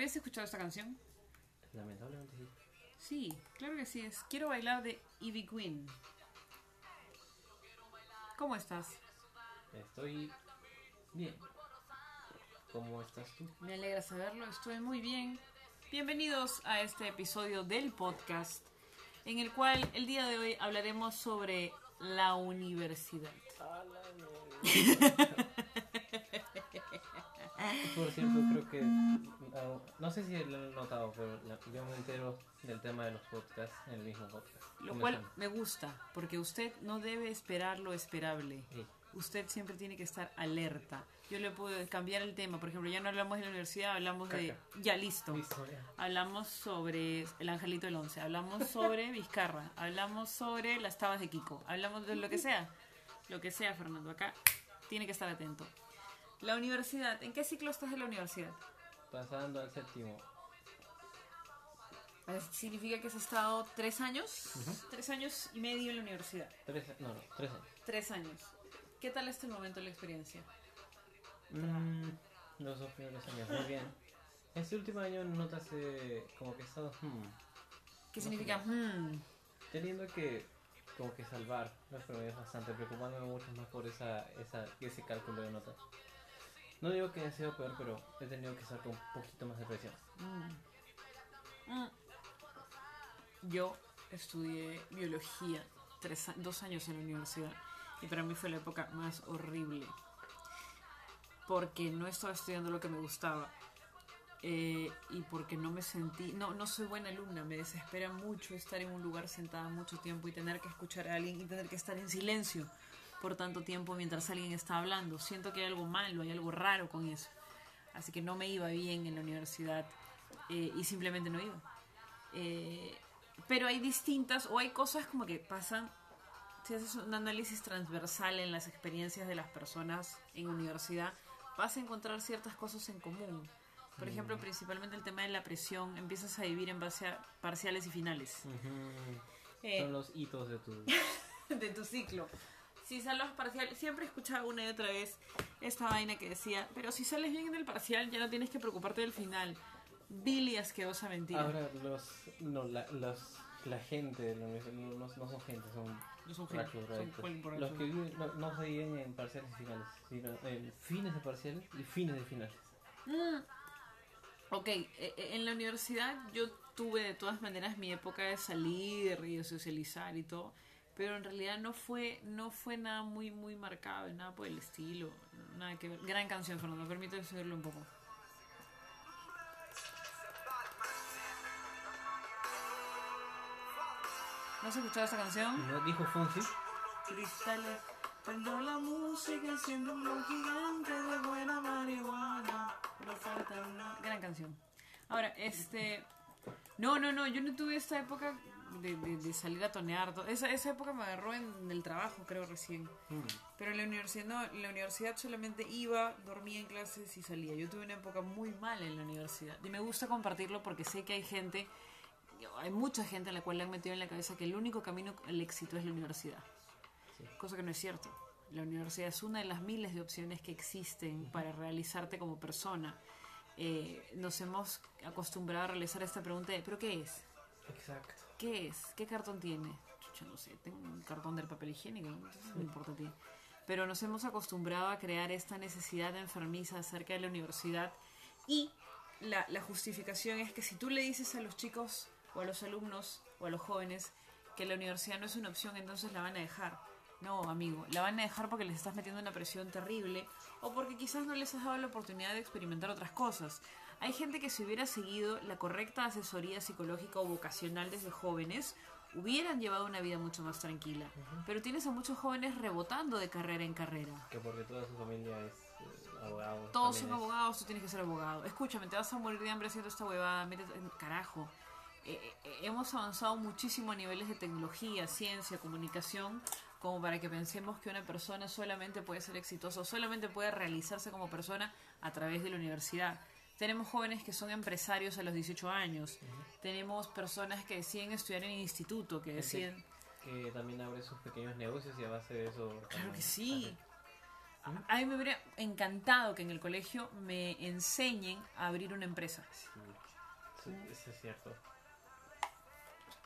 ¿Habías escuchado esta canción? Lamentablemente sí. Sí, claro que sí. Es Quiero bailar de Ivy Queen. ¿Cómo estás? Estoy bien. ¿Cómo estás tú? Me alegra saberlo, estoy muy bien. Bienvenidos a este episodio del podcast en el cual el día de hoy hablaremos sobre la universidad. Por cierto, creo que. No sé si lo han notado, pero la- yo me entero del tema de los podcasts en el mismo podcast. Lo cual son- me gusta, porque usted no debe esperar lo esperable. Sí. Usted siempre tiene que estar alerta. Yo le puedo cambiar el tema. Por ejemplo, ya no hablamos de la universidad, hablamos de... Ya, listo. Listo, ya. Hablamos sobre el Angelito del Once, hablamos sobre Vizcarra, hablamos sobre las tabas de Kiko, hablamos de lo que sea. Lo que sea, Fernando. Acá tiene que estar atento. La universidad. ¿En qué ciclo estás de la universidad? Pasando al séptimo. Significa que has estado tres años. Tres años y medio en la universidad. Tres, no, no, tres años. Tres años. ¿Qué tal hasta el momento la experiencia? Mm, los dos primeros años, muy bien. Este último año notas eh, como que he estado hmm, ¿Qué No significa? Hmm, teniendo que como que salvar los promedios bastante, preocupándome mucho más por esa, esa, ese cálculo de notas. No digo que haya sido peor, pero he tenido que estar con un poquito más de presión. mm. Mm. Yo estudié biología tres, dos años en la universidad y para mí fue la época más horrible porque no estaba estudiando lo que me gustaba eh, y porque no me sentí, no, no soy buena alumna, me desespera mucho estar en un lugar sentada mucho tiempo y tener que escuchar a alguien y tener que estar en silencio por tanto tiempo mientras alguien está hablando. Siento que hay algo malo, hay algo raro con eso. Así que no me iba bien en la universidad eh, y simplemente no iba. Eh, pero hay distintas o hay cosas como que pasan, si haces un análisis transversal en las experiencias de las personas en universidad, vas a encontrar ciertas cosas en común. Por ejemplo, principalmente el tema de la presión, empiezas a vivir en base a parciales y finales. Eh, Son los hitos de tu... de tu ciclo. Si salvas parcial, siempre escuchaba una y otra vez esta vaina que decía, pero si sales bien en el parcial ya no tienes que preocuparte del final. Billy asquerosa mentira. Ahora los... No, la, los, la gente de la universidad no, son gente, son... No son gente, son borrachos. Los que viven, no, no se viven en parciales y finales, sino en fines de parciales y fines de finales. Mm. Ok, eh, eh, en la universidad yo tuve de todas maneras mi época de salir y de socializar y todo, pero en realidad no fue no fue nada muy muy marcado, nada por el estilo, nada que ver. Gran canción, Fernando, permíteme subirlo un poco. ¿No has escuchado esta canción? ¿No dijo Fonsi? cristales. Prendo la música, enciendo un gigante de buena marihuana. Pero falta una... Gran canción. Ahora, este... No, no, no, yo no tuve esta época de, de- de salir a tonear. to- Esa, esa época me agarró en el trabajo, creo, recién. Mm. Pero en la universidad no, en la universidad solamente iba, dormía en clases y salía. Yo tuve una época muy mala en la universidad. Y me gusta compartirlo porque sé que hay gente, hay mucha gente a la cual le han metido en la cabeza que el único camino al éxito es la universidad. Sí. Cosa que no es cierto. La universidad es una de las miles de opciones que existen para realizarte como persona. Eh, nos hemos acostumbrado a realizar esta pregunta de, ¿pero qué es? Exacto. ¿Qué es? ¿Qué cartón tiene? Chucha, no sé, tengo un cartón del papel higiénico, ¿no? Importa a ti. Pero nos hemos acostumbrado a crear esta necesidad enfermiza acerca de la universidad y la, la justificación es que si tú le dices a los chicos o a los alumnos o a los jóvenes que la universidad no es una opción, entonces la van a dejar. No, amigo, la van a dejar porque les estás metiendo una presión terrible o porque quizás no les has dado la oportunidad de experimentar otras cosas. Hay gente que si hubiera seguido la correcta asesoría psicológica o vocacional desde jóvenes, hubieran llevado una vida mucho más tranquila. Pero tienes a muchos jóvenes rebotando de carrera en carrera. Que porque toda su familia es eh, abogado. Todos son es- abogados, tú tienes que ser abogado. Escúchame, te vas a morir de hambre haciendo esta huevada, métete en carajo. Eh, eh, hemos avanzado muchísimo a niveles de tecnología, ciencia, comunicación, como para que pensemos que una persona solamente puede ser exitosa solamente puede realizarse como persona a través de la universidad. Tenemos jóvenes que son empresarios a los 18 años. Tenemos personas que deciden estudiar en instituto, que deciden... Que también abre sus pequeños negocios y a base de eso. Claro también que sí. A mí me hubiera encantado que en el colegio me enseñen a abrir una empresa. Sí, eso, eso es cierto.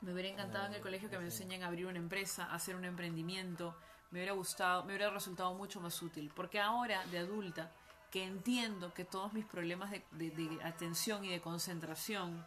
Me hubiera encantado en el colegio que me enseñen a abrir una empresa, a hacer un emprendimiento. Me hubiera gustado, me hubiera resultado mucho más útil. Porque ahora, de adulta, que entiendo que todos mis problemas de, de- de atención y de concentración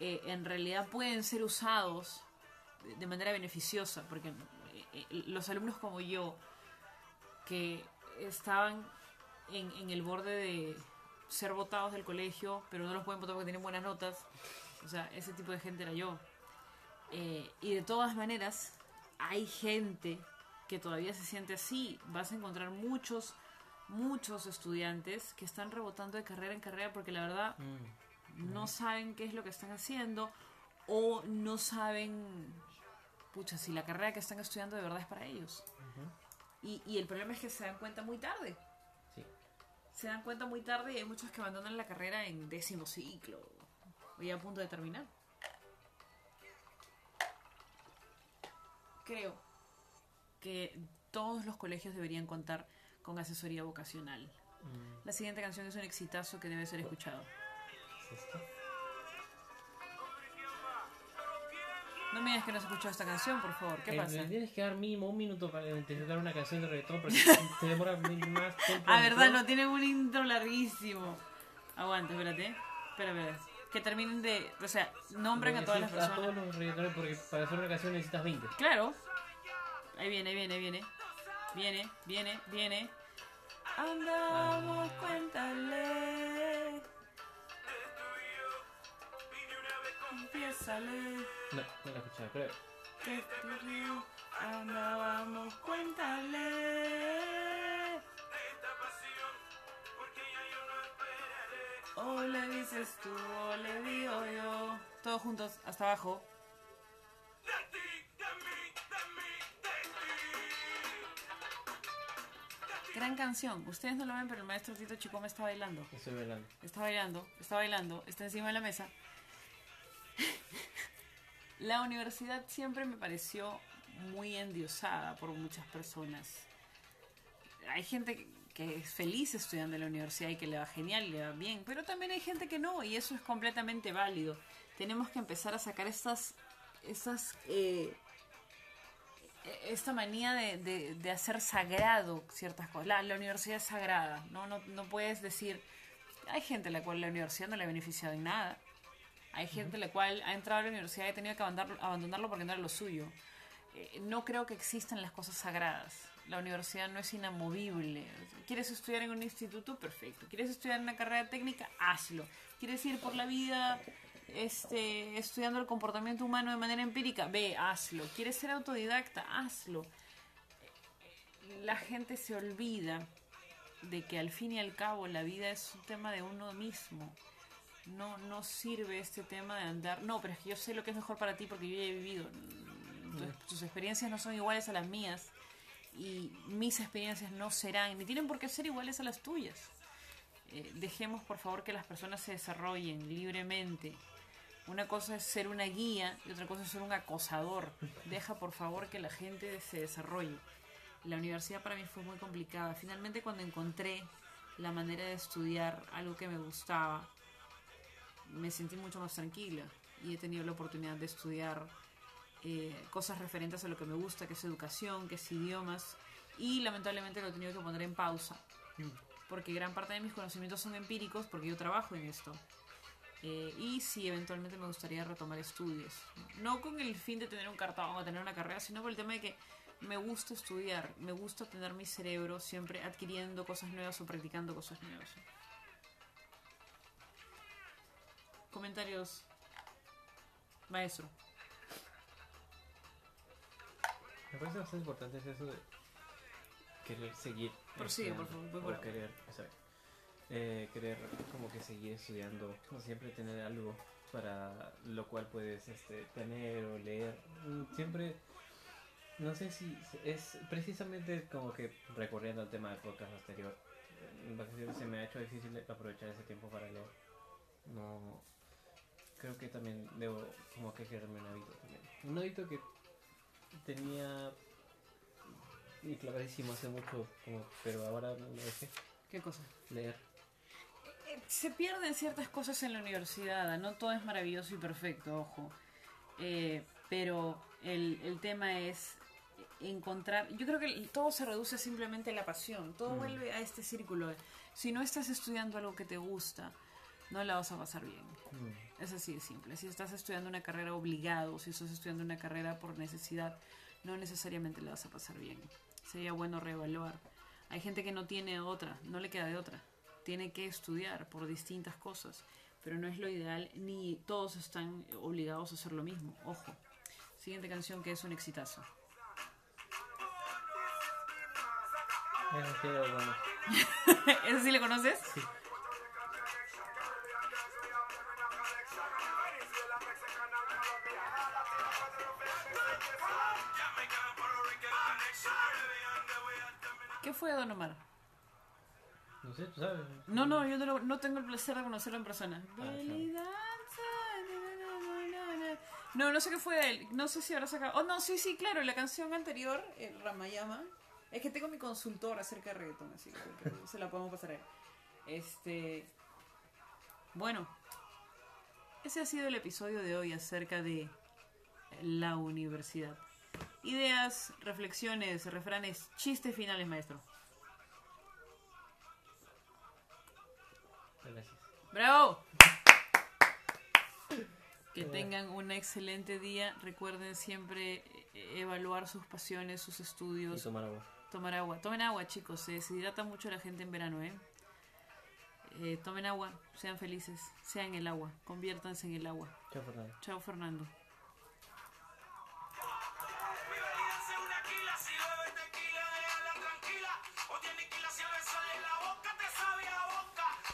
eh, en realidad pueden ser usados de, manera beneficiosa. Porque eh, eh, los alumnos como yo, que estaban en, en el borde de ser votados del colegio, pero no los pueden votar porque tienen buenas notas. O sea, ese tipo de gente era yo. Eh, y de todas maneras, hay gente que todavía se siente así. Vas a encontrar muchos, muchos estudiantes que están rebotando de carrera en carrera porque la verdad Mm. no saben qué es lo que están haciendo o no saben, pucha, si la carrera que están estudiando de verdad es para ellos. y, y el problema es que se dan cuenta muy tarde. Sí. Se dan cuenta muy tarde y hay muchos que abandonan la carrera en décimo ciclo o ya a punto de terminar. Creo que todos los colegios deberían contar con asesoría vocacional. Mm, La siguiente canción es un exitazo que debe ser escuchado. ¿es esto? No me digas que no has escuchado esta canción, por favor. ¿Qué Eh, pasa? me tienes que dar mínimo un minuto para interpretar una canción de reggaetón porque se demora mil- más tiempo. Ah, verdad, no, tienen un intro larguísimo. Aguanta, espérate. Espera, espera. Que terminen de. O sea, nombran a Porque todas las sí, A todos personas. los reggaetoneros porque para hacer una canción necesitas 20. Claro. Ahí viene, ahí viene, ahí viene. Viene, viene, viene. Andamos, cuéntale. Empiézale. No, no la he escuchado, creo. Que te río. Andábamos, cuéntale. O le dices tú, o le digo yo. Todos juntos, hasta abajo. Gran canción. Ustedes no lo ven, pero el maestro Tito Chico me está bailando. Estoy bailando. Está bailando, está bailando, está encima de la mesa. La universidad siempre me pareció muy endiosada por muchas personas. Hay gente que es feliz estudiando en la universidad y que le va genial y le va bien, pero también hay gente que no y eso es completamente válido. Tenemos que empezar a sacar estas, estas eh, esta manía de, de- hacer sagrado ciertas cosas. La, la universidad es sagrada, ¿no? No, no puedes decir... Hay gente a la cual la universidad no le ha beneficiado en nada. Hay gente a la cual ha entrado a la universidad y ha tenido que abandonarlo porque no era lo suyo. Eh, no creo que existan las cosas sagradas. La universidad no es inamovible. ¿Quieres estudiar en un instituto? Perfecto. ¿Quieres estudiar en una carrera técnica? Hazlo. ¿Quieres ir por la vida este, estudiando el comportamiento humano de manera empírica? Ve, hazlo. ¿Quieres ser autodidacta? Hazlo. La gente se olvida de que al fin y al cabo la vida es un tema de uno mismo. No, no sirve este tema de andar. No, pero es que yo sé lo que es mejor para ti porque yo ya he vivido. Tus, tus experiencias no son iguales a las mías y mis experiencias no serán, ni tienen por qué ser iguales a las tuyas. Eh, dejemos por favor que las personas se desarrollen libremente. Una cosa es ser una guía y otra cosa es ser un acosador. Deja por favor que la gente se desarrolle. La universidad para mí fue muy complicada. Finalmente cuando encontré la manera de estudiar algo que me gustaba, me sentí mucho más tranquila y he tenido la oportunidad de estudiar eh, cosas referentes a lo que me gusta, que es educación, que es idiomas, y lamentablemente lo he tenido que poner en pausa, porque gran parte de mis conocimientos son empíricos, porque yo trabajo en esto. Eh, y sí, eventualmente me gustaría retomar estudios. No con el fin de tener un cartón o tener una carrera, sino por el tema de que me gusta estudiar, me gusta tener mi cerebro siempre adquiriendo cosas nuevas o practicando cosas nuevas. Comentarios, maestro. Me parece bastante importante es eso de querer seguir. Prosigue, por favor, por o acá. querer, eh, querer como que seguir estudiando, o siempre tener algo para lo cual puedes este, tener o leer. Mm, Siempre, no sé si es precisamente como que recurriendo al tema del podcast anterior. Vacaciones se me ha hecho difícil aprovechar ese tiempo para leer. No, creo que también debo como que crearme un hábito también. Un hábito que tenía y clavadísimo hace mucho, como, pero ahora lo dejé ¿Qué cosa? leer. Se pierden ciertas cosas en la universidad, no todo es maravilloso y perfecto, ojo. Eh, pero el, el tema es encontrar, yo creo que todo se reduce simplemente a la pasión, todo Mm. vuelve a este círculo. Si no estás estudiando algo que te gusta, no la vas a pasar bien. Mm. Es así de simple. Si estás estudiando una carrera obligado, si estás estudiando una carrera por necesidad, no necesariamente la vas a pasar bien. Sería bueno reevaluar. Hay gente que no tiene otra, no le queda de otra. Tiene que estudiar por distintas cosas, pero no es lo ideal ni todos están obligados a hacer lo mismo. Ojo. Siguiente canción que es un exitazo. Eso sí era bueno. ¿Ese sí le conoces? Sí. ¿Qué fue Don Omar? No sé, tú sabes. No, no, yo no, lo- no tengo el placer de conocerlo en persona. Ah, claro. No, no sé qué fue de él. No sé si habrá sacado. Oh, no, sí, sí, claro. La canción anterior, el Ramayama. Es que tengo mi consultor acerca de reggaeton, así que que se la podemos pasar a él. Este. Bueno, ese ha sido el episodio de hoy acerca de la universidad. Ideas, reflexiones, refranes, chistes finales, maestro. ¡Bravo! Que tengan un excelente día. Recuerden siempre eh, evaluar sus pasiones, sus Y estudios. tomar agua. Tomar agua. Tomen agua, chicos. Se deshidrata mucho la gente en verano, ¿eh? Eh, Tomen agua. Sean felices. Sean el agua. Conviértanse en el agua. Chao, Fernando. Chao, Fernando.